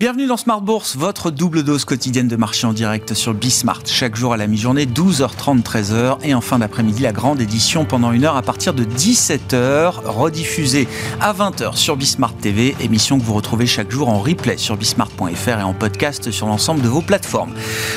Bienvenue dans Smart Bourse, votre double dose quotidienne de marché en direct sur Bismart. Chaque jour à la mi-journée, 12h30, 13h. Et en fin d'après-midi, la grande édition pendant une heure à partir de 17h, rediffusée à 20h sur Bismart TV. Émission que vous retrouvez chaque jour en replay sur bismart.fr et en podcast sur l'ensemble de vos plateformes.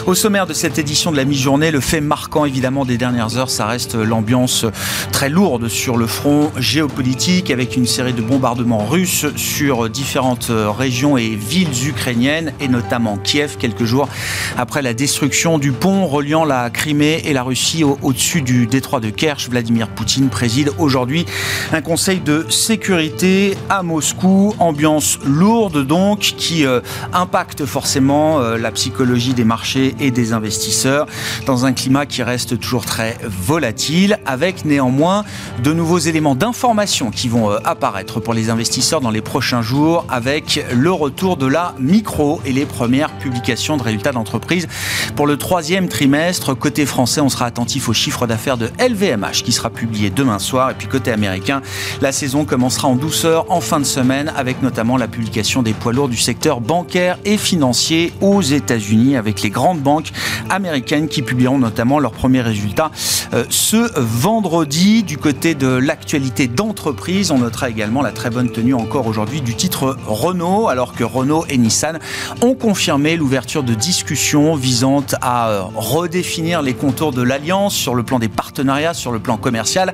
Au sommaire de cette édition de la mi-journée, le fait marquant évidemment des dernières heures, ça reste l'ambiance très lourde sur le front géopolitique avec une série de bombardements russes sur différentes régions et villes ukrainienne et notamment Kiev quelques jours après la destruction du pont reliant la Crimée et la Russie au-dessus du détroit de Kerch. Vladimir Poutine préside aujourd'hui un conseil de sécurité à Moscou. Ambiance lourde donc qui euh, impacte forcément euh, la psychologie des marchés et des investisseurs dans un climat qui reste toujours très volatile avec néanmoins de nouveaux éléments d'information qui vont euh, apparaître pour les investisseurs dans les prochains jours avec le retour de la micro et les premières publications de résultats d'entreprise pour le troisième trimestre. Côté français, on sera attentif au chiffre d'affaires de LVMH qui sera publié demain soir. Et puis côté américain, la saison commencera en douceur en fin de semaine avec notamment la publication des poids lourds du secteur bancaire et financier aux États-Unis avec les grandes banques américaines qui publieront notamment leurs premiers résultats euh, ce vendredi. Du côté de l'actualité d'entreprise, on notera également la très bonne tenue encore aujourd'hui du titre Renault alors que Renault et Nissan Nissan ont confirmé l'ouverture de discussions visant à euh, redéfinir les contours de l'alliance sur le plan des partenariats, sur le plan commercial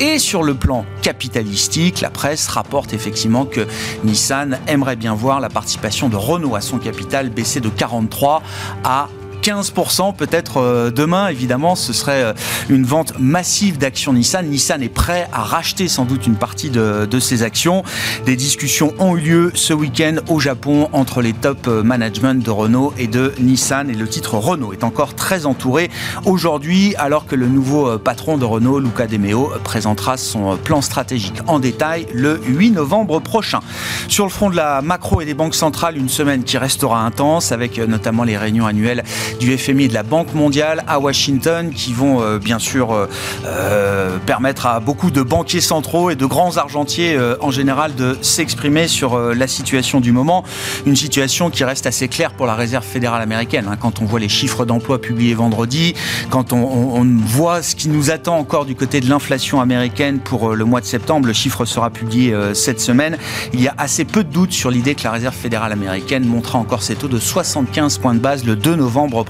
et sur le plan capitalistique. La presse rapporte effectivement que Nissan aimerait bien voir la participation de Renault à son capital baisser de 43 à 15% peut-être euh, demain. Évidemment, ce serait euh, une vente massive d'actions Nissan. Nissan est prêt à racheter sans doute une partie de, de ses actions. Des discussions ont eu lieu ce week-end au Japon entre les top euh, management de Renault et de Nissan. Et le titre Renault est encore très entouré aujourd'hui, alors que le nouveau patron de Renault, Luca De Meo, présentera son plan stratégique en détail le 8 novembre prochain. Sur le front de la macro et des banques centrales, une semaine qui restera intense avec notamment les réunions annuelles du FMI et de la Banque mondiale à Washington qui vont euh, bien sûr euh, euh, permettre à beaucoup de banquiers centraux et de grands argentiers en général de s'exprimer sur la situation du moment. Une situation qui reste assez claire pour la Réserve fédérale américaine. Hein. quand on voit les chiffres d'emploi publiés vendredi, quand on, on, voit ce qui nous attend encore du côté de l'inflation américaine pour le mois de septembre, le chiffre sera publié cette semaine. Il y a assez peu de doutes sur l'idée que la Réserve fédérale américaine montera encore ses taux de 75 points de base le 2 novembre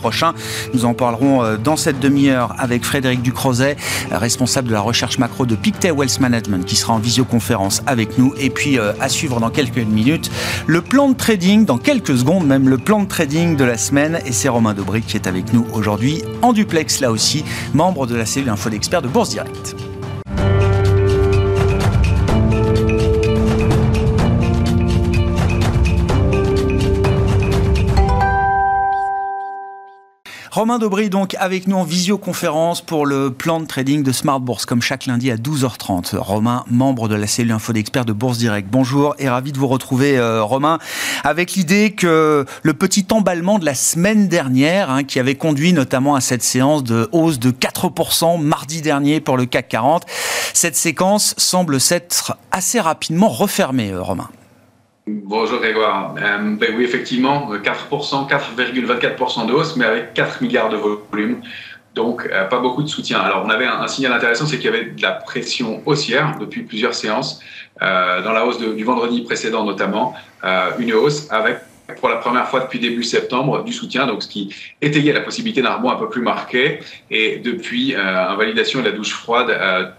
Nous en parlerons euh, dans cette demi-heure avec Frédéric Ducrozet, responsable de la recherche macro de Pictet Wealth Management, qui sera en visioconférence avec nous. Et puis euh, à suivre dans quelques minutes le plan de trading, dans quelques secondes même, le plan de trading de la semaine. Et c'est Romain Dobry qui est avec nous aujourd'hui en duplex, là aussi, membre de la cellule Info d'experts de Bourse Direct. Romain Dobry, donc, avec nous en visioconférence pour le plan de trading de Smart Bourse, comme chaque lundi à 12h30. Romain, membre de la cellule Info d'experts de Bourse Direct. Bonjour et ravi de vous retrouver, euh, Romain, avec l'idée que le petit emballement de la semaine dernière, hein, qui avait conduit notamment à cette séance de hausse de 4% mardi dernier pour le CAC 40, cette séquence semble s'être assez rapidement refermée, euh, Romain. Bonjour Grégoire. Euh, ben oui, effectivement, 4%, 4,24% de hausse, mais avec 4 milliards de volume. Donc, euh, pas beaucoup de soutien. Alors, on avait un, signal intéressant, c'est qu'il y avait de la pression haussière depuis plusieurs séances. Euh, dans la hausse du vendredi précédent, notamment, une hausse avec pour la première fois depuis début septembre du soutien, donc ce qui étayait la possibilité d'un rebond un peu plus marqué. Et depuis invalidation de la douche froide,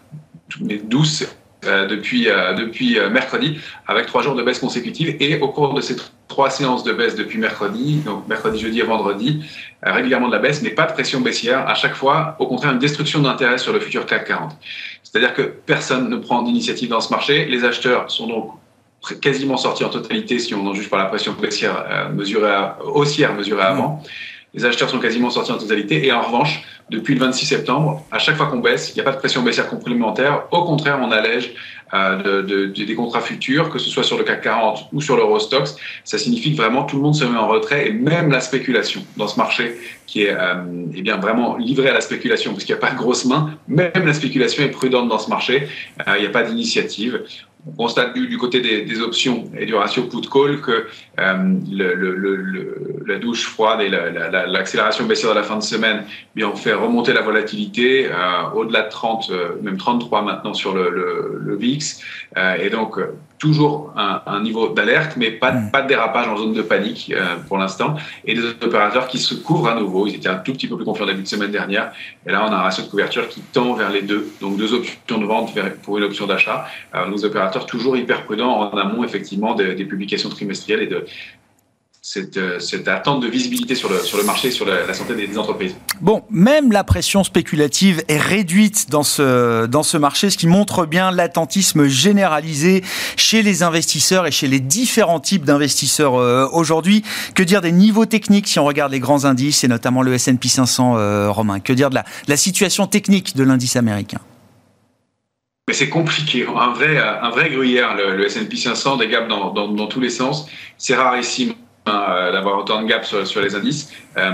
douce euh, depuis, euh, depuis euh, mercredi, avec trois jours de baisse consécutive. Et au cours de ces trois séances de baisse depuis mercredi, donc mercredi, jeudi et vendredi, régulièrement de la baisse, mais pas de pression baissière. À chaque fois, au contraire, une destruction d'intérêt sur le futur CAC 40. C'est-à-dire que personne ne prend d'initiative dans ce marché. Les acheteurs sont donc quasiment sortis en totalité, si on en juge par la pression baissière mesurée haussière mesurée avant. Les acheteurs sont quasiment sortis en totalité. Et en revanche, depuis le 26 septembre, à chaque fois qu'on baisse, il n'y a pas de pression baissière complémentaire. Au contraire, on allège euh, de, des contrats futurs, que ce soit sur le CAC 40 ou sur l'Eurostox. Ça signifie que vraiment tout le monde se met en retrait et même la spéculation dans ce marché qui est euh, eh bien vraiment livré à la spéculation parce qu'il n'y a pas de grosse main, même la spéculation est prudente dans ce marché. Euh, il n'y a pas d'initiative. On constate du, côté des, options et du ratio put-call que euh, la douche froide et l'accélération baissière de la fin de semaine ont fait remonter la volatilité euh, au-delà de 30, euh, même 33 maintenant sur le, VIX. et donc, toujours un, niveau d'alerte, mais pas, mm. pas de dérapage en zone de panique pour l'instant. Et des opérateurs qui se couvrent à nouveau. Ils étaient un tout petit peu plus confiants début de semaine dernière. Et là, on a un ratio de couverture qui tend vers les deux. Donc, deux options de vente pour une option d'achat. nos opérateurs toujours hyper prudents en amont, effectivement, des, des publications trimestrielles et de, euh, cette, attente de visibilité sur le, sur le marché, sur la, santé des, entreprises. Bon, même la pression spéculative est réduite dans ce, dans ce marché, ce qui montre bien l'attentisme généralisé chez les investisseurs et chez les différents types d'investisseurs euh, aujourd'hui. Que dire des niveaux techniques si on regarde les grands indices et notamment le S&P 500 euh, romain? Que dire de la, la situation technique de l'indice américain? Mais c'est compliqué. Un vrai, un vrai gruyère, le, S&P 500, des gaps dans, dans, dans tous les sens. C'est rarissime d'avoir autant de gap sur, les indices. Euh,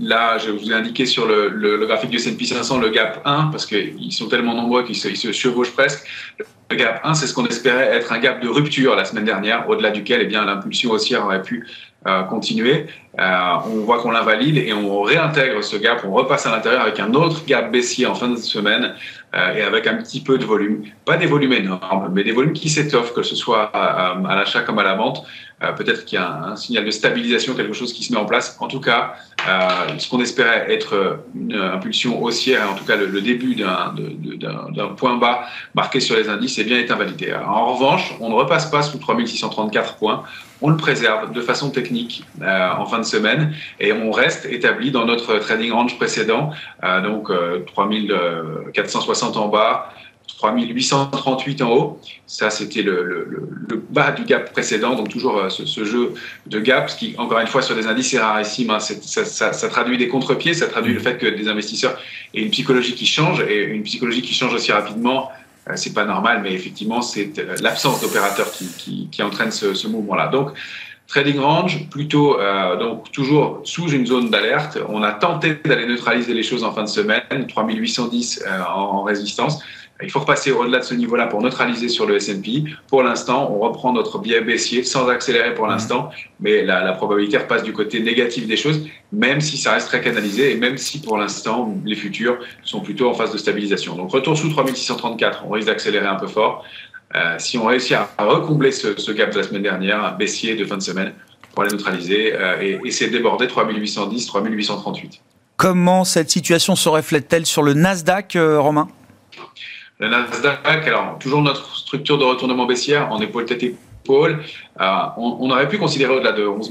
là, je vous ai indiqué sur le, graphique du S&P 500 le gap 1 parce qu'ils sont tellement nombreux qu'ils se, chevauchent presque. Le gap 1, c'est ce qu'on espérait être un gap de rupture la semaine dernière, au-delà duquel eh l'impulsion haussière aurait pu euh, continuer. on voit qu'on l'invalide et on réintègre ce gap, on repasse à l'intérieur avec un autre gap baissier en fin de semaine et avec un petit peu de volume. Pas des volumes énormes, mais des volumes qui s'étoffent, que ce soit à l'achat comme à la vente. Euh, peut-être qu'il y a un, signal de stabilisation, quelque chose qui se met en place. En tout cas, euh, ce qu'on espérait être une impulsion haussière, en tout cas le, début d'un point bas marqué sur les indices, est bien est invalidé. En revanche, on ne repasse pas sous 3634 points. On le préserve de façon technique euh, en fin de semaine et on reste établi dans notre trading range précédent, donc 3460 en bas, 3838 en haut. Ça, c'était le, bas du gap précédent, donc toujours euh, ce, jeu de gap, ce qui, encore une fois, sur des indices, c'est rarissime. Hein. Ça, ça, traduit des contre-pieds, ça traduit le fait que des investisseurs aient une psychologie qui change, et une psychologie qui change aussi rapidement, euh, c'est pas normal, mais effectivement, c'est euh, l'absence d'opérateurs qui, qui, entraîne ce, mouvement-là. Donc, Trading range, plutôt donc toujours sous une zone d'alerte. On a tenté d'aller neutraliser les choses en fin de semaine, 3810 en résistance. Il faut repasser au-delà de ce niveau-là pour neutraliser sur le S&P. Pour l'instant, on reprend notre biais baissier sans accélérer pour l'instant, mais la, probabilité repasse du côté négatif des choses, même si ça reste très canalisé et même si pour l'instant les futurs sont plutôt en phase de stabilisation. Donc retour sous 3634, on risque d'accélérer un peu fort. Euh, si on réussit à, recombler ce, gap de la semaine dernière, baissier de fin de semaine, pour aller neutraliser euh, et essayer de déborder 3810, 3838. Comment cette situation se reflète-t-elle sur le Nasdaq, euh, Romain? Le Nasdaq, alors toujours notre structure de retournement baissière en épaule tête épaule, euh, on, aurait pu considérer au-delà de 11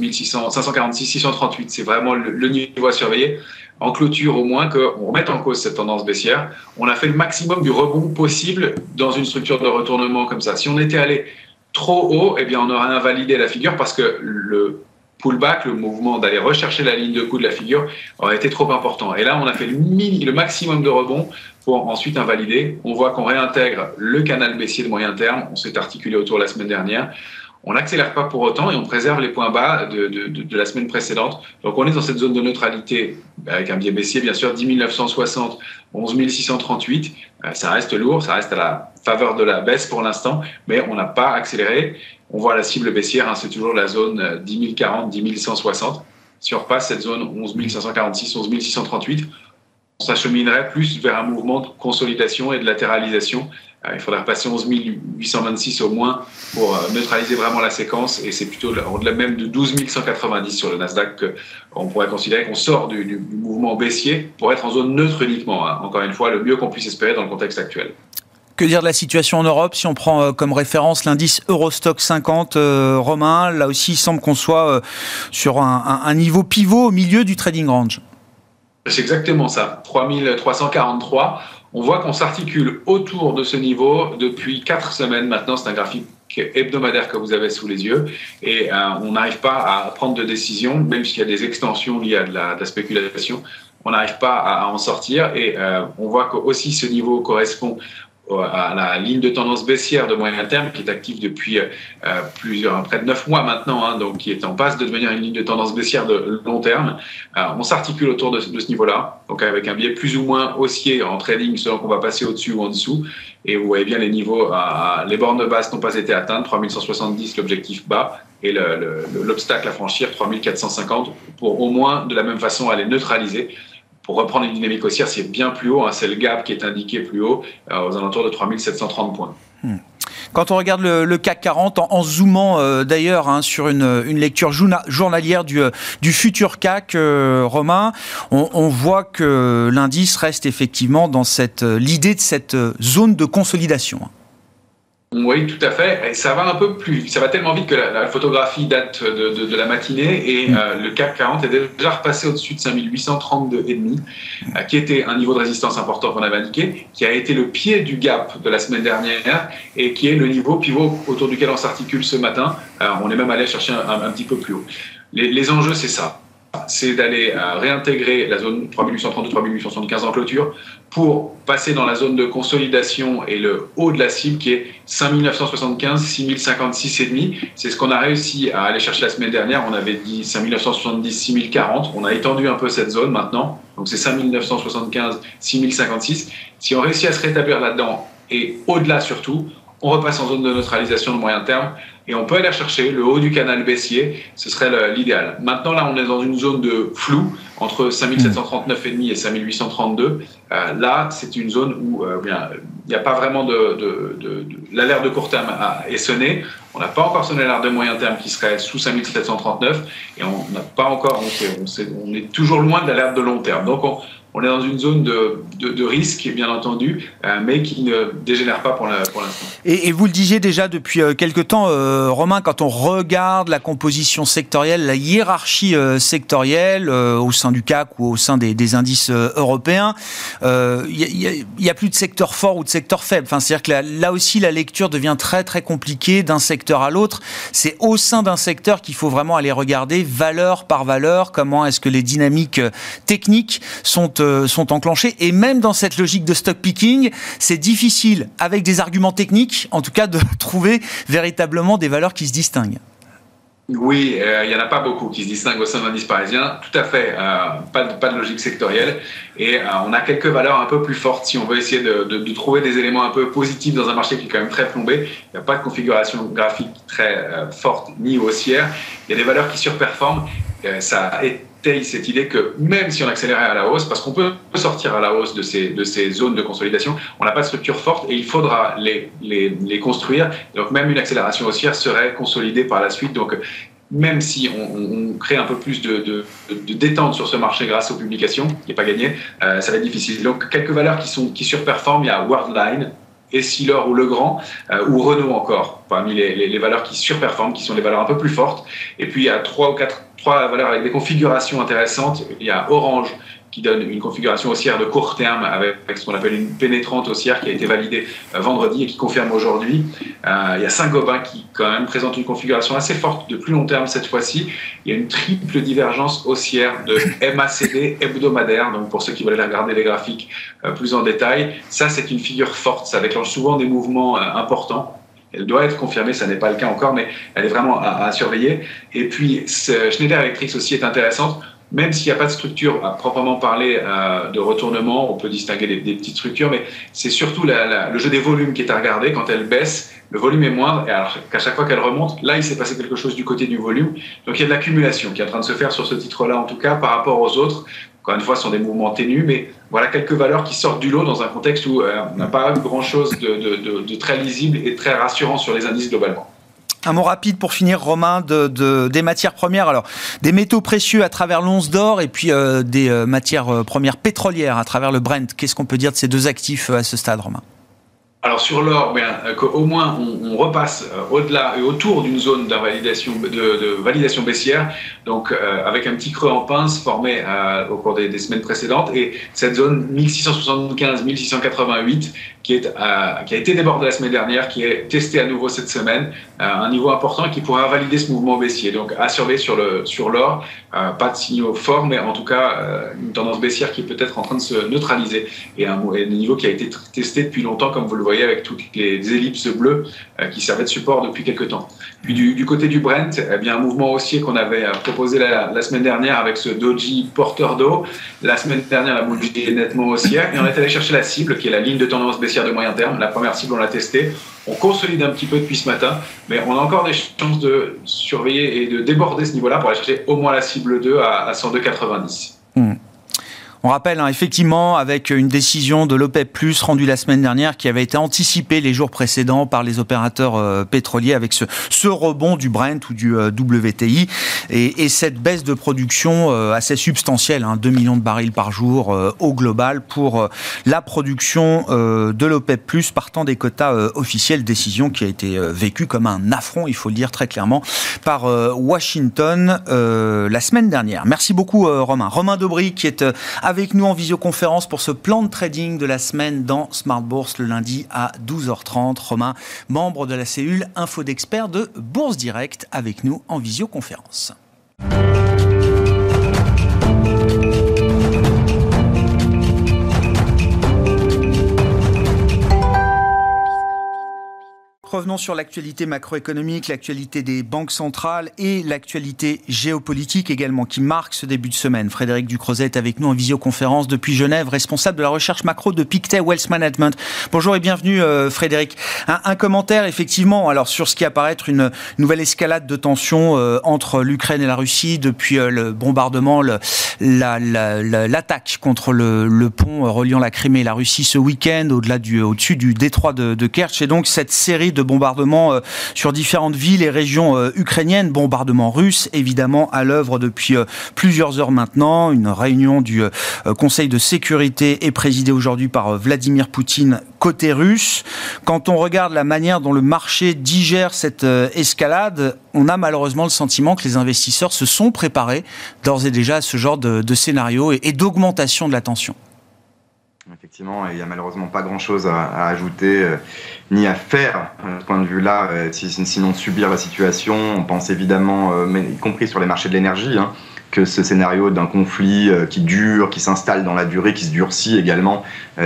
546, 638. C'est vraiment le, niveau à surveiller. En clôture, au moins, qu'on remette en cause cette tendance baissière. On a fait le maximum du rebond possible dans une structure de retournement comme ça. Si on était allé trop haut, eh bien, on aurait invalidé la figure parce que le pullback, le mouvement d'aller rechercher la ligne de coup de la figure, aurait été trop important. Et là, on a fait le, le maximum de rebond ensuite invalider. On voit qu'on réintègre le canal baissier de moyen terme. On s'est articulé autour la semaine dernière. On n'accélère pas pour autant et on préserve les points bas de, de, la semaine précédente. Donc on est dans cette zone de neutralité avec un biais baissier, bien sûr, 10 960, 11 638. Ça reste lourd, ça reste à la faveur de la baisse pour l'instant, mais on n'a pas accéléré. On voit la cible baissière, hein, c'est toujours la zone 10 040, 10 160. Si on repasse cette zone 11 546, 11 638, on s'acheminerait plus vers un mouvement de consolidation et de latéralisation. Euh, il faudrait passer 11 826 au moins pour euh, neutraliser vraiment la séquence et c'est plutôt au-delà même de 12 190 sur le Nasdaq qu'on pourrait considérer qu'on sort du, mouvement baissier pour être en zone neutre uniquement. Hein. Encore une fois, le mieux qu'on puisse espérer dans le contexte actuel. Que dire de la situation en Europe? Si on prend euh, comme référence l'indice Eurostock 50 romain, là aussi il semble qu'on soit sur un niveau pivot au milieu du trading range. C'est exactement ça, 3343. On voit qu'on s'articule autour de ce niveau depuis quatre semaines maintenant. C'est un graphique hebdomadaire que vous avez sous les yeux et euh, on n'arrive pas à prendre de décision, même s'il y a des extensions liées à de la, spéculation. On n'arrive pas à, en sortir et euh, on voit que aussi ce niveau correspond à la ligne de tendance baissière de moyen terme qui est active depuis euh, plusieurs, près de 9 mois maintenant, hein, donc qui est en passe de devenir une ligne de tendance baissière de long terme. Euh, on s'articule autour de, ce niveau-là, donc avec un biais plus ou moins haussier en trading selon qu'on va passer au-dessus ou en dessous. Et vous voyez bien les niveaux, les bornes base n'ont pas été atteintes, 3170 l'objectif bas et l'obstacle à franchir 3450 pour au moins de la même façon aller neutraliser pour reprendre une dynamique haussière, c'est bien plus haut. Hein, c'est le gap qui est indiqué plus haut, euh, aux alentours de 3730 points. Hmm. Quand on regarde le, CAC 40, en, zoomant euh, d'ailleurs hein, sur une, lecture journalière du, euh, du futur CAC romain, on, voit que l'indice reste effectivement dans l'idée de cette zone de consolidation. Oui, tout à fait. Et ça va un peu plus, ça va tellement vite que la, photographie date de, de, la matinée et mm. euh, le CAC 40 est déjà repassé au-dessus de 5832,5, euh, qui était un niveau de résistance important qu'on avait indiqué, qui a été le pied du gap de la semaine dernière et qui est le niveau pivot autour duquel on s'articule ce matin. Euh, on est même allé chercher un, petit peu plus haut. les enjeux, c'est ça c'est d'aller euh, réintégrer la zone 3832-3875 en clôture pour passer dans la zone de consolidation et le haut de la cible qui est 5975, 6056,5. C'est ce qu'on a réussi à aller chercher la semaine dernière. On avait dit 5970, 6040. On a étendu un peu cette zone maintenant. Donc c'est 5975, 6056. Si on réussit à se rétablir là-dedans et au-delà surtout, on repasse en zone de neutralisation de moyen terme et on peut aller chercher le haut du canal baissier, ce serait l'idéal. Maintenant, là, on est dans une zone de flou entre 5739,5 et 5832. Euh, là, c'est une zone où euh, il n'y a pas vraiment de, de, l'alerte de court terme est sonnée. On n'a pas encore sonné l'alerte de moyen terme qui serait sous 5739 et on n'a pas encore, on, on, est toujours loin de l'alerte de long terme. Donc, on, on est dans une zone de, de, risque, bien entendu, euh, mais qui ne dégénère pas pour l'instant. et, vous le disiez déjà depuis euh, quelques temps, euh, Romain, quand on regarde la composition sectorielle, la hiérarchie sectorielle au sein du CAC ou au sein des, indices européens, il n'y a, plus de secteur fort ou de secteur faible. Enfin, C'est-à-dire que là, aussi, la lecture devient très très compliquée d'un secteur à l'autre. C'est au sein d'un secteur qu'il faut vraiment aller regarder valeur par valeur, comment est-ce que les dynamiques techniques sont euh, sont enclenchés. Et même dans cette logique de stock picking, c'est difficile, avec des arguments techniques, en tout cas, de trouver véritablement des valeurs qui se distinguent. Oui, euh, il n'y en a pas beaucoup qui se distinguent au sein de l'indice parisien. Tout à fait, euh, pas, de, pas de logique sectorielle. Et on a quelques valeurs un peu plus fortes si on veut essayer de, de, trouver des éléments un peu positifs dans un marché qui est quand même très plombé. Il n'y a pas de configuration graphique très forte ni haussière. Il y a des valeurs qui surperforment. ça est cette idée que même si on accélérait à la hausse, parce qu'on peut sortir à la hausse de ces, de ces zones de consolidation, on n'a pas de structure forte et il faudra les, les, construire. Donc même une accélération haussière serait consolidée par la suite. Donc même si on, crée un peu plus de, de, de, détente sur ce marché grâce aux publications, qui n'est pas gagné, euh, ça va être difficile. Donc quelques valeurs qui, sont, qui surperforment, il y a Worldline, Essilor ou Legrand, euh, ou Renault encore, parmi les, les, valeurs qui surperforment, qui sont les valeurs un peu plus fortes. Et puis il y a trois ou quatre trois valeurs avec des configurations intéressantes. Il y a Orange qui donne une configuration haussière de court terme avec, ce qu'on appelle une pénétrante haussière qui a été validée euh, vendredi et qui confirme aujourd'hui. Euh, il y a Saint-Gobain qui quand même présente une configuration assez forte de plus long terme cette fois-ci. Il y a une triple divergence haussière de MACD hebdomadaire, donc pour ceux qui veulent regarder les graphiques euh, plus en détail. Ça, c'est une figure forte, ça déclenche souvent des mouvements importants. Elle doit être confirmée, ça n'est pas le cas encore, mais elle est vraiment à, surveiller. Et puis, Schneider Electric aussi est intéressante même s'il n'y a pas de structure à proprement parler euh, de retournement, on peut distinguer des, petites structures, mais c'est surtout le jeu des volumes qui est à regarder. Quand elle baisse, le volume est moindre, et alors qu'à chaque fois qu'elle remonte, là, il s'est passé quelque chose du côté du volume. Donc il y a de l'accumulation qui est en train de se faire sur ce titre-là, en tout cas, par rapport aux autres. Encore une fois, ce sont des mouvements ténus, mais voilà quelques valeurs qui sortent du lot dans un contexte où euh, on n'a pas grand-chose de très lisible et très rassurant sur les indices globalement. Un mot rapide pour finir, Romain, de, des matières premières. Alors, des métaux précieux à travers l'once d'or et puis euh, des euh, matières euh, premières pétrolières à travers le Brent. Qu'est-ce qu'on peut dire de ces deux actifs à ce stade, Romain? Alors sur l'or, bien, qu'au moins on, repasse au-delà et autour d'une zone de, validation baissière, donc avec un petit creux en pince formé au cours des, semaines précédentes, et cette zone 1675-1688 euh, qui a été débordé la semaine dernière, qui est testé à nouveau cette semaine, euh, un niveau important qui pourra valider ce mouvement baissier. Donc à sur l'or, euh, pas de signaux forts, mais en tout cas une tendance baissière qui est peut-être en train de se neutraliser et un, niveau qui a été testé depuis longtemps, comme vous le voyez voyez, avec toutes les ellipses bleues qui servaient de support depuis quelques temps. Puis du, côté du Brent, eh bien, un mouvement haussier qu'on avait proposé la, semaine dernière avec ce doji porteur d'eau. La semaine dernière, la bougie est nettement haussière et on est allé chercher la cible qui est la ligne de tendance baissière de moyen terme. La première cible, on l'a testée. On consolide un petit peu depuis ce matin, mais on a encore des chances de surveiller et de déborder ce niveau-là pour aller chercher au moins la cible 2 à, 102,90. On rappelle hein, effectivement avec une décision de l'OPEP rendue la semaine dernière qui avait été anticipée les jours précédents par les opérateurs euh, pétroliers avec ce, rebond du Brent ou du euh, WTI et, et, cette baisse de production euh, assez substantielle, hein, 2 millions de barils par jour au global pour la production de l'OPEP partant des quotas officiels, décision qui a été vécue comme un affront, il faut le dire très clairement, par Washington la semaine dernière. Merci beaucoup Romain. Romain Dobry qui est avec nous en visioconférence pour ce plan de trading de la semaine dans Smart Bourse le lundi à 12h30. Romain, membre de la cellule Info d'experts de Bourse Direct, avec nous en visioconférence. Revenons sur l'actualité macroéconomique, l'actualité des banques centrales et l'actualité géopolitique également qui marque ce début de semaine. Frédéric Ducrozet est avec nous en visioconférence depuis Genève, responsable de la recherche macro de Pictet Wealth Management. Bonjour et bienvenue euh, Frédéric. Un, commentaire effectivement alors sur ce qui apparaît être une nouvelle escalade de tensions euh, entre l'Ukraine et la Russie depuis euh, le bombardement, l'attaque contre le, pont reliant la Crimée et la Russie ce week-end au-delà du au-dessus du détroit de, de Kerch et donc cette série de bombardements euh, sur différentes villes et régions euh, ukrainiennes, bombardements russes évidemment à l'œuvre depuis euh, plusieurs heures maintenant. Une réunion du Conseil de sécurité est présidée aujourd'hui par Vladimir Poutine côté russe. Quand on regarde la manière dont le marché digère cette escalade, on a malheureusement le sentiment que les investisseurs se sont préparés d'ores et déjà à ce genre de, scénario et d'augmentation de la tension. Effectivement, il n'y a malheureusement pas grand-chose à, ajouter euh, ni à faire de ce point de vue-là, euh, sinon subir la situation. On pense évidemment, euh, y compris sur les marchés de l'énergie, hein, que ce scénario d'un conflit qui dure, qui s'installe dans la durée, qui se durcit également,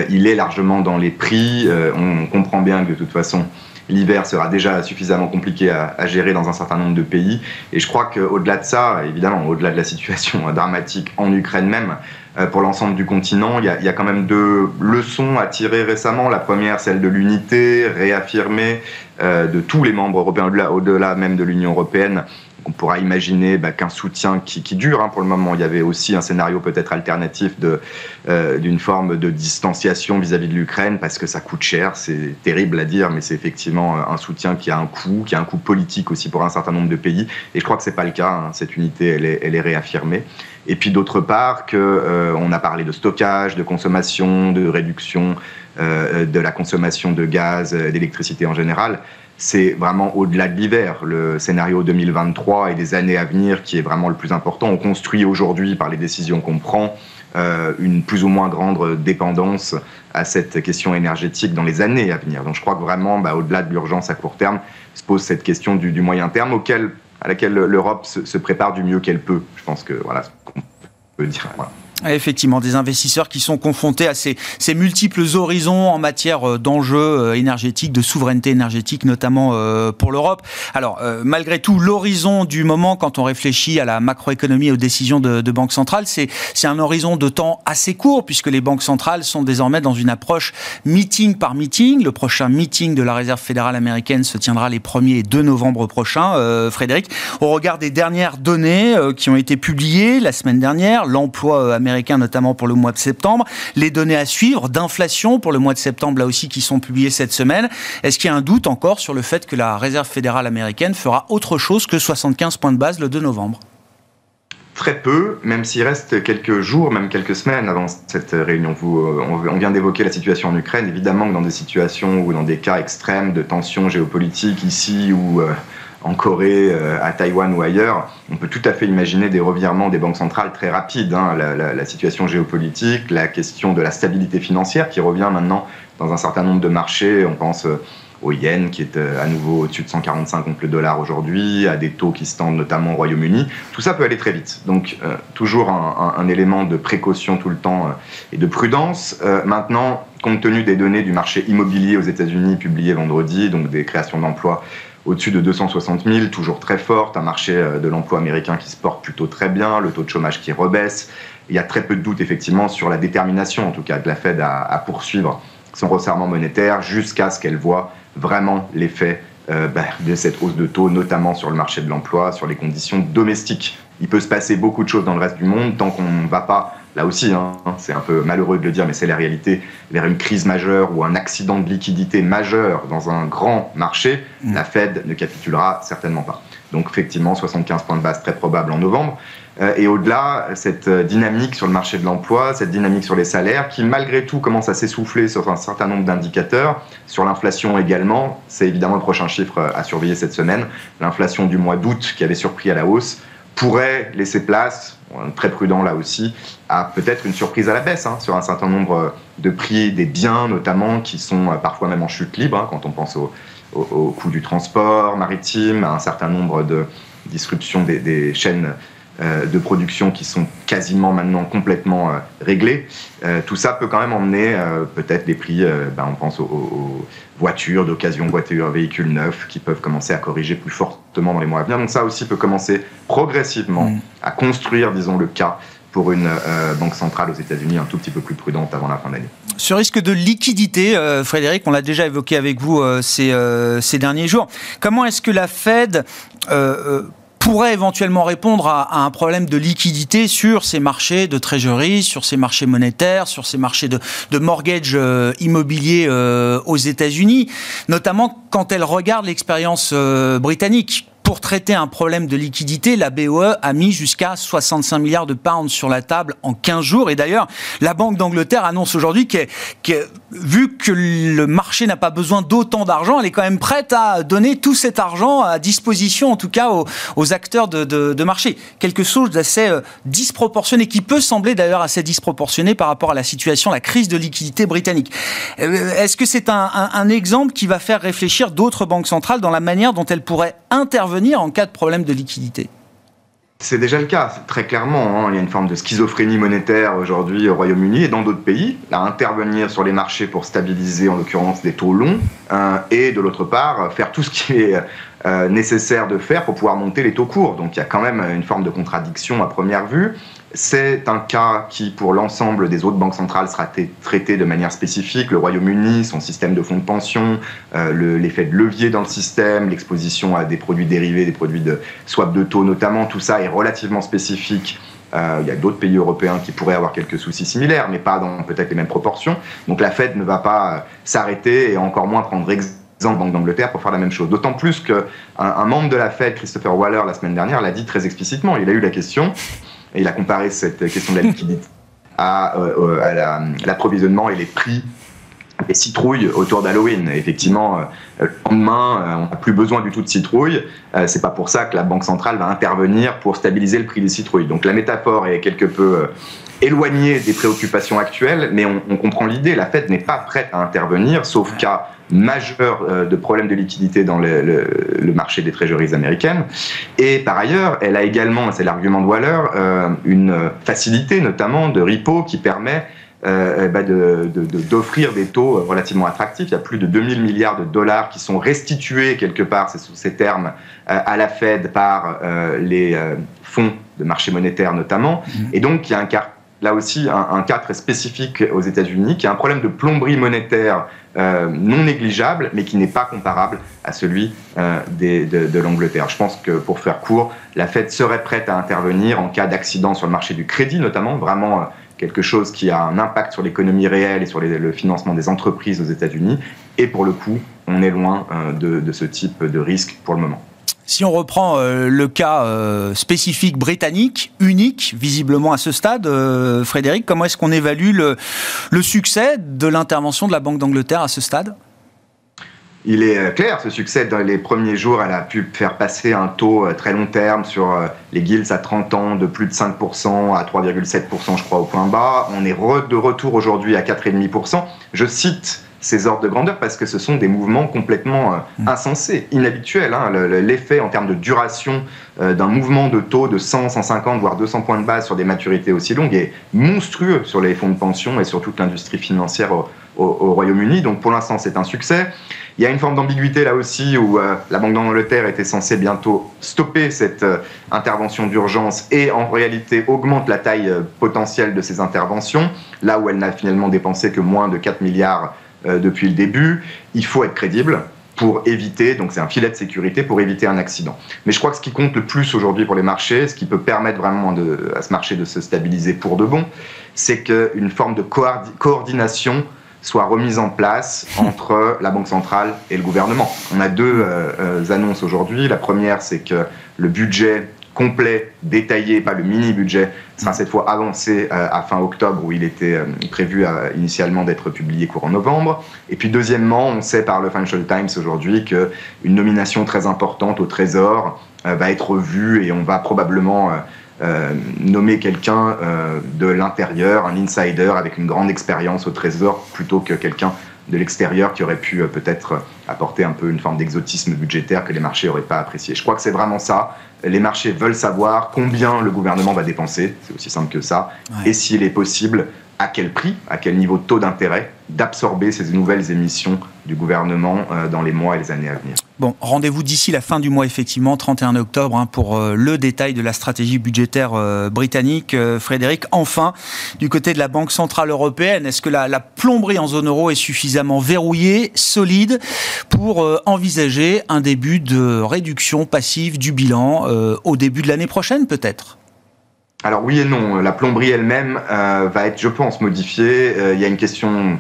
il est largement dans les prix. on comprend bien que de toute façon, l'hiver sera déjà suffisamment compliqué à, gérer dans un certain nombre de pays. Et je crois qu'au-delà de ça, évidemment, au-delà de la situation dramatique en Ukraine même, euh, pour l'ensemble du continent. Il y, a, quand même deux leçons à tirer récemment. La première, celle de l'unité, réaffirmée euh, de tous les membres européens, au-delà même de l'Union européenne, on pourra imaginer bah, qu'un soutien qui, dure hein, pour le moment. Il y avait aussi un scénario peut-être alternatif euh, d'une forme de distanciation vis-à-vis de l'Ukraine parce que ça coûte cher. C'est terrible à dire, mais c'est effectivement un soutien qui a un coût, qui a un coût politique aussi pour un certain nombre de pays. Et je crois que c'est pas le cas. Hein. Cette unité, elle est, réaffirmée. Et puis d'autre part, que euh, on a parlé de stockage, de consommation, de réduction euh, de la consommation de gaz, d'électricité en général c'est vraiment au-delà de l'hiver, le scénario 2023 et des années à venir qui est vraiment le plus important. On construit aujourd'hui, par les décisions qu'on prend, euh, une plus ou moins grande dépendance à cette question énergétique dans les années à venir. Donc je crois que vraiment, bah, au-delà de l'urgence à court terme, se pose cette question du, moyen terme auquel, à laquelle l'Europe se, prépare du mieux qu'elle peut. Je pense que voilà ce qu'on peut dire. Effectivement, des investisseurs qui sont confrontés à ces, ces multiples horizons en matière euh, d'enjeux euh, énergétiques, de souveraineté énergétique, notamment euh, pour l'Europe. Alors, malgré tout, l'horizon du moment, quand on réfléchit à la macroéconomie et aux décisions de, de banque centrale, c'est un horizon de temps assez court, puisque les banques centrales sont désormais dans une approche meeting par meeting. Le prochain meeting de la Réserve fédérale américaine se tiendra les 1er et 2 novembre prochains. Frédéric, au regard des dernières données qui ont été publiées la semaine dernière, l'emploi américain notamment pour le mois de septembre. Les données à suivre d'inflation pour le mois de septembre, là aussi, qui sont publiées cette semaine. Est-ce qu'il y a un doute encore sur le fait que la Réserve fédérale américaine fera autre chose que 75 points de base le 2 novembre? Très peu, même s'il reste quelques jours, même quelques semaines avant cette réunion. Euh, on vient d'évoquer la situation en Ukraine. Évidemment que dans des situations ou dans des cas extrêmes de tensions géopolitiques ici ou euh, en Corée, euh, à Taïwan ou ailleurs, on peut tout à fait imaginer des revirements des banques centrales très rapides. Hein. La, situation géopolitique, la question de la stabilité financière qui revient maintenant dans un certain nombre de marchés. On pense euh, au yen qui est euh, à nouveau au-dessus de 145 contre le dollar aujourd'hui, à des taux qui se tendent notamment au Royaume-Uni. Tout ça peut aller très vite. Donc toujours un, élément de précaution tout le temps et de prudence. maintenant, compte tenu des données du marché immobilier aux États-Unis publiées vendredi, donc des créations d'emplois au-dessus de 260 000, toujours très forte, un marché de l'emploi américain qui se porte plutôt très bien, le taux de chômage qui rebaisse. Il y a très peu de doute effectivement sur la détermination, en tout cas, de la Fed à, poursuivre son resserrement monétaire jusqu'à ce qu'elle voit vraiment l'effet euh, bah, de cette hausse de taux, notamment sur le marché de l'emploi, sur les conditions domestiques. Il peut se passer beaucoup de choses dans le reste du monde tant qu'on ne va pas, là aussi, hein, c'est un peu malheureux de le dire, mais c'est la réalité, vers une crise majeure ou un accident de liquidité majeur dans un grand marché, mmh. la Fed ne capitulera certainement pas. Donc effectivement, 75 points de base très probable en novembre. Euh, et au-delà, cette euh, dynamique sur le marché de l'emploi, cette dynamique sur les salaires, qui malgré tout commence à s'essouffler sur un certain nombre d'indicateurs, sur l'inflation également, c'est évidemment le prochain chiffre à surveiller cette semaine, l'inflation du mois d'août qui avait surpris à la hausse, pourrait laisser place, très prudent là aussi, à peut-être une surprise à la baisse hein, sur un certain nombre de prix des biens notamment, qui sont euh, parfois même en chute libre, hein, quand on pense au, coût du transport maritime, à un certain nombre de disruptions des chaînes euh, de production qui sont quasiment maintenant complètement euh, réglés. Euh, tout ça peut quand même emmener peut-être des prix, ben, on pense aux, voitures d'occasion, voitures, véhicules neufs, qui peuvent commencer à corriger plus fortement dans les mois à venir. Donc ça aussi peut commencer progressivement mm. à construire, disons, le cas pour une banque centrale aux États-Unis un tout petit peu plus prudente avant la fin d'année. Ce risque de liquidité, Frédéric, on l'a déjà évoqué avec vous ces, ces, derniers jours. Comment est-ce que la Fed pourrait éventuellement répondre à, un problème de liquidité sur ces marchés de trésorerie, sur ces marchés monétaires, sur ces marchés de, mortgage euh, euh, aux États-Unis, notamment quand elle regarde l'expérience euh, britannique pour traiter un problème de liquidité, la BOE a mis jusqu'à 65 milliards de pounds sur la table en 15 jours. Et d'ailleurs, la Banque d'Angleterre annonce aujourd'hui que, vu que le marché n'a pas besoin d'autant d'argent, elle est quand même prête à donner tout cet argent à disposition, en tout cas aux, acteurs de, marché. Quelque chose d'assez euh, disproportionné, qui peut sembler d'ailleurs assez disproportionné par rapport à la situation, la crise de liquidité britannique. Euh, est-ce que c'est un, un exemple qui va faire réfléchir d'autres banques centrales dans la manière dont elles pourraient intervenir en cas de problème de liquidité c'est déjà le cas, très clairement. Hein. Il y a une forme de schizophrénie monétaire aujourd'hui au Royaume-Uni et dans d'autres pays, à intervenir sur les marchés pour stabiliser en l'occurrence des taux longs, euh, et de l'autre part, faire tout ce qui est euh, nécessaire de faire pour pouvoir monter les taux courts. Donc il y a quand même une forme de contradiction à première vue. C'est un cas qui, pour l'ensemble des autres banques centrales, sera traité de manière spécifique. Le Royaume-Uni, son système de fonds de pension, euh, l'effet de levier dans le système, l'exposition à des produits dérivés, des produits de swap de taux notamment, tout ça est relativement spécifique. Euh, il y a d'autres pays européens qui pourraient avoir quelques soucis similaires, mais pas dans peut-être les mêmes proportions. Donc la Fed ne va pas euh, s'arrêter et encore moins prendre exemple Banque d'Angleterre pour faire la même chose. D'autant plus qu'un un membre de la Fed, Christopher Waller, la semaine dernière, l'a dit très explicitement. Il a eu la question et il a comparé cette question de la liquidité à, euh, à l'approvisionnement et les prix des citrouilles autour d'Halloween. Effectivement, euh, le lendemain, euh, on n'a plus besoin du tout de citrouilles. C'est pas pour ça que la Banque centrale va intervenir pour stabiliser le prix des citrouilles. Donc la métaphore est quelque peu éloignée des préoccupations actuelles, mais on, on comprend l'idée. La Fed n'est pas prête à intervenir, sauf cas majeur euh, de problèmes de liquidité dans le, le, marché des trésoreries américaines. Et par ailleurs, elle a également, c'est l'argument de Waller, euh, une facilité notamment de repo qui permet euh, bah d'offrir de, de, des taux relativement attractifs. Il y a plus de 2000 milliards de dollars qui sont restitués quelque part, c'est sous ces termes, à la Fed par les fonds de marché monétaire notamment. Mmh. Et donc, il y a un cas là aussi un, cas très spécifique aux États-Unis, qui est un problème de plomberie monétaire euh, non négligeable, mais qui n'est pas comparable à celui euh, de, l'Angleterre. Je pense que pour faire court, la Fed serait prête à intervenir en cas d'accident sur le marché du crédit, notamment, vraiment euh, quelque chose qui a un impact sur l'économie réelle et sur le financement des entreprises aux États-Unis. Et pour le coup, on est loin de ce type de risque pour le moment. Si on reprend euh, le cas euh, spécifique britannique, unique visiblement à ce stade, euh, Frédéric, comment est-ce qu'on évalue le, succès de l'intervention de la Banque d'Angleterre à ce stade? Il est clair, ce succès, dans les premiers jours, elle a pu faire passer un taux très long terme sur les guilds à 30 ans de plus de 5% à 3,7% je crois au point bas. On est de retour aujourd'hui à 4,5%. Je cite ces ordres de grandeur parce que ce sont des mouvements complètement mm. insensés, inhabituels. Hein. L'effet en termes de duration d'un mouvement de taux de 100, 150, voire 200 points de base sur des maturités aussi longues est monstrueux sur les fonds de pension et sur toute l'industrie financière au, Royaume-Uni. Donc pour l'instant, c'est un succès. Il y a une forme d'ambiguïté là aussi où euh, la Banque d'Angleterre était censée bientôt stopper cette euh, intervention d'urgence et en réalité augmente la taille euh, potentielle de ces interventions, là où elle n'a finalement dépensé que moins de 4 milliards depuis le début. Il faut être crédible pour éviter, donc c'est un filet de sécurité pour éviter un accident. Mais je crois que ce qui compte le plus aujourd'hui pour les marchés, ce qui peut permettre vraiment de, à ce marché de se stabiliser pour de bon, c'est qu'une forme de coordination soit remise en place entre la Banque centrale et le gouvernement. On a deux euh, euh, annonces aujourd'hui. La première, c'est que le budget complet, détaillé, pas le mini-budget, sera cette fois avancé euh, à fin octobre où il était prévu initialement d'être publié courant novembre. Et puis deuxièmement, on sait par le Financial Times aujourd'hui qu'une nomination très importante au Trésor va être vue et on va probablement euh, nommer quelqu'un euh, de l'intérieur, un insider avec une grande expérience au trésor, plutôt que quelqu'un de l'extérieur qui aurait pu euh, peut-être apporter un peu une forme d'exotisme budgétaire que les marchés n'auraient pas apprécié. Je crois que c'est vraiment ça. Les marchés veulent savoir combien le gouvernement va dépenser, c'est aussi simple que ça, et s'il est possible, à quel prix, à quel niveau de taux d'intérêt, d'absorber ces nouvelles émissions du gouvernement dans les mois et les années à venir. Bon, rendez-vous d'ici la fin du mois, effectivement, 31 octobre, hein, pour euh, le détail de la stratégie budgétaire euh, britannique. Euh, Frédéric, enfin, du côté de la Banque Centrale Européenne, est-ce que la, plomberie en zone euro est suffisamment verrouillée, solide, pour envisager un début de réduction passive du bilan au début de l'année prochaine, peut-être? Alors oui et non, la plomberie elle-même va être, je pense, modifiée. Il y a une question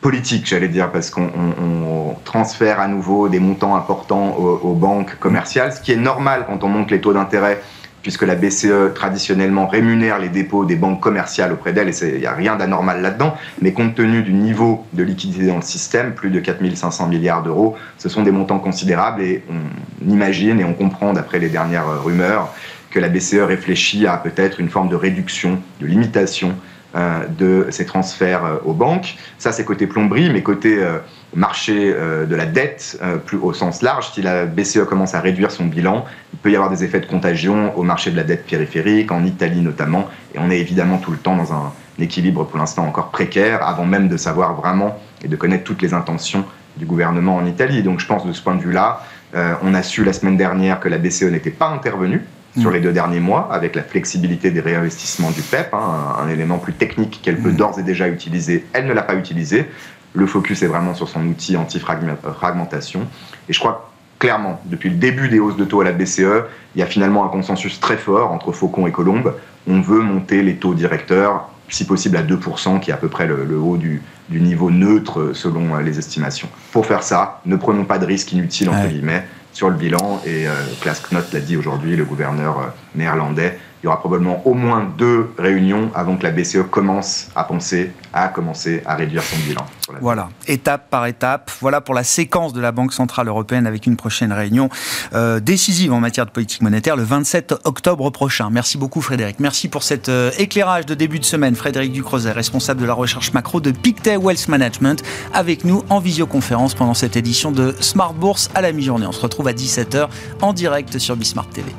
politique, j'allais dire, parce qu'on transfère à nouveau des montants importants aux, banques commerciales, ce qui est normal quand on monte les taux d'intérêt, puisque la BCE traditionnellement rémunère les dépôts des banques commerciales auprès d'elle, et il n'y a rien d'anormal là-dedans, mais compte tenu du niveau de liquidité dans le système, plus de 4500 milliards d'euros, ce sont des montants considérables, et on imagine et on comprend, d'après les dernières rumeurs, que la BCE réfléchit à peut-être une forme de réduction, de limitation euh, de ces transferts euh, aux banques. Ça, c'est côté plomberie, mais côté euh, marché de la dette, plus au sens large, si la BCE commence à réduire son bilan, il peut y avoir des effets de contagion au marché de la dette périphérique, en Italie notamment, et on est évidemment tout le temps dans un équilibre pour l'instant encore précaire, avant même de savoir vraiment et de connaître toutes les intentions du gouvernement en Italie. Donc je pense de ce point de vue-là, on a su la semaine dernière que la BCE n'était pas intervenue sur mm. les deux derniers mois, avec la flexibilité des réinvestissements du PEP, hein, un, élément plus technique qu'elle peut mm. d'ores et déjà utiliser. Elle ne l'a pas utilisé. Le focus est vraiment sur son outil anti-fragmentation. Et je crois clairement, depuis le début des hausses de taux à la BCE, il y a finalement un consensus très fort entre Faucon et Colombe. On veut monter les taux directeurs, si possible à 2%, qui est à peu près le, haut du, niveau neutre selon les estimations. Pour faire ça, ne prenons pas de risques inutiles, entre guillemets sur le bilan. Et euh, Klaas Knot l'a dit aujourd'hui, le gouverneur euh, néerlandais. Il y aura probablement au moins deux réunions avant que la BCE commence à penser à commencer à réduire son bilan. Voilà, étape par étape. Voilà pour la séquence de la Banque Centrale Européenne avec une prochaine réunion euh, décisive en matière de politique monétaire le 27 octobre prochain. Merci beaucoup Frédéric. Merci pour cet éclairage de début de semaine. Frédéric Ducrozet, responsable de la recherche macro de Pictet Wealth Management, avec nous en visioconférence pendant cette édition de Smart Bourse à la mi-journée. On se retrouve à 17h en direct sur Bismart TV.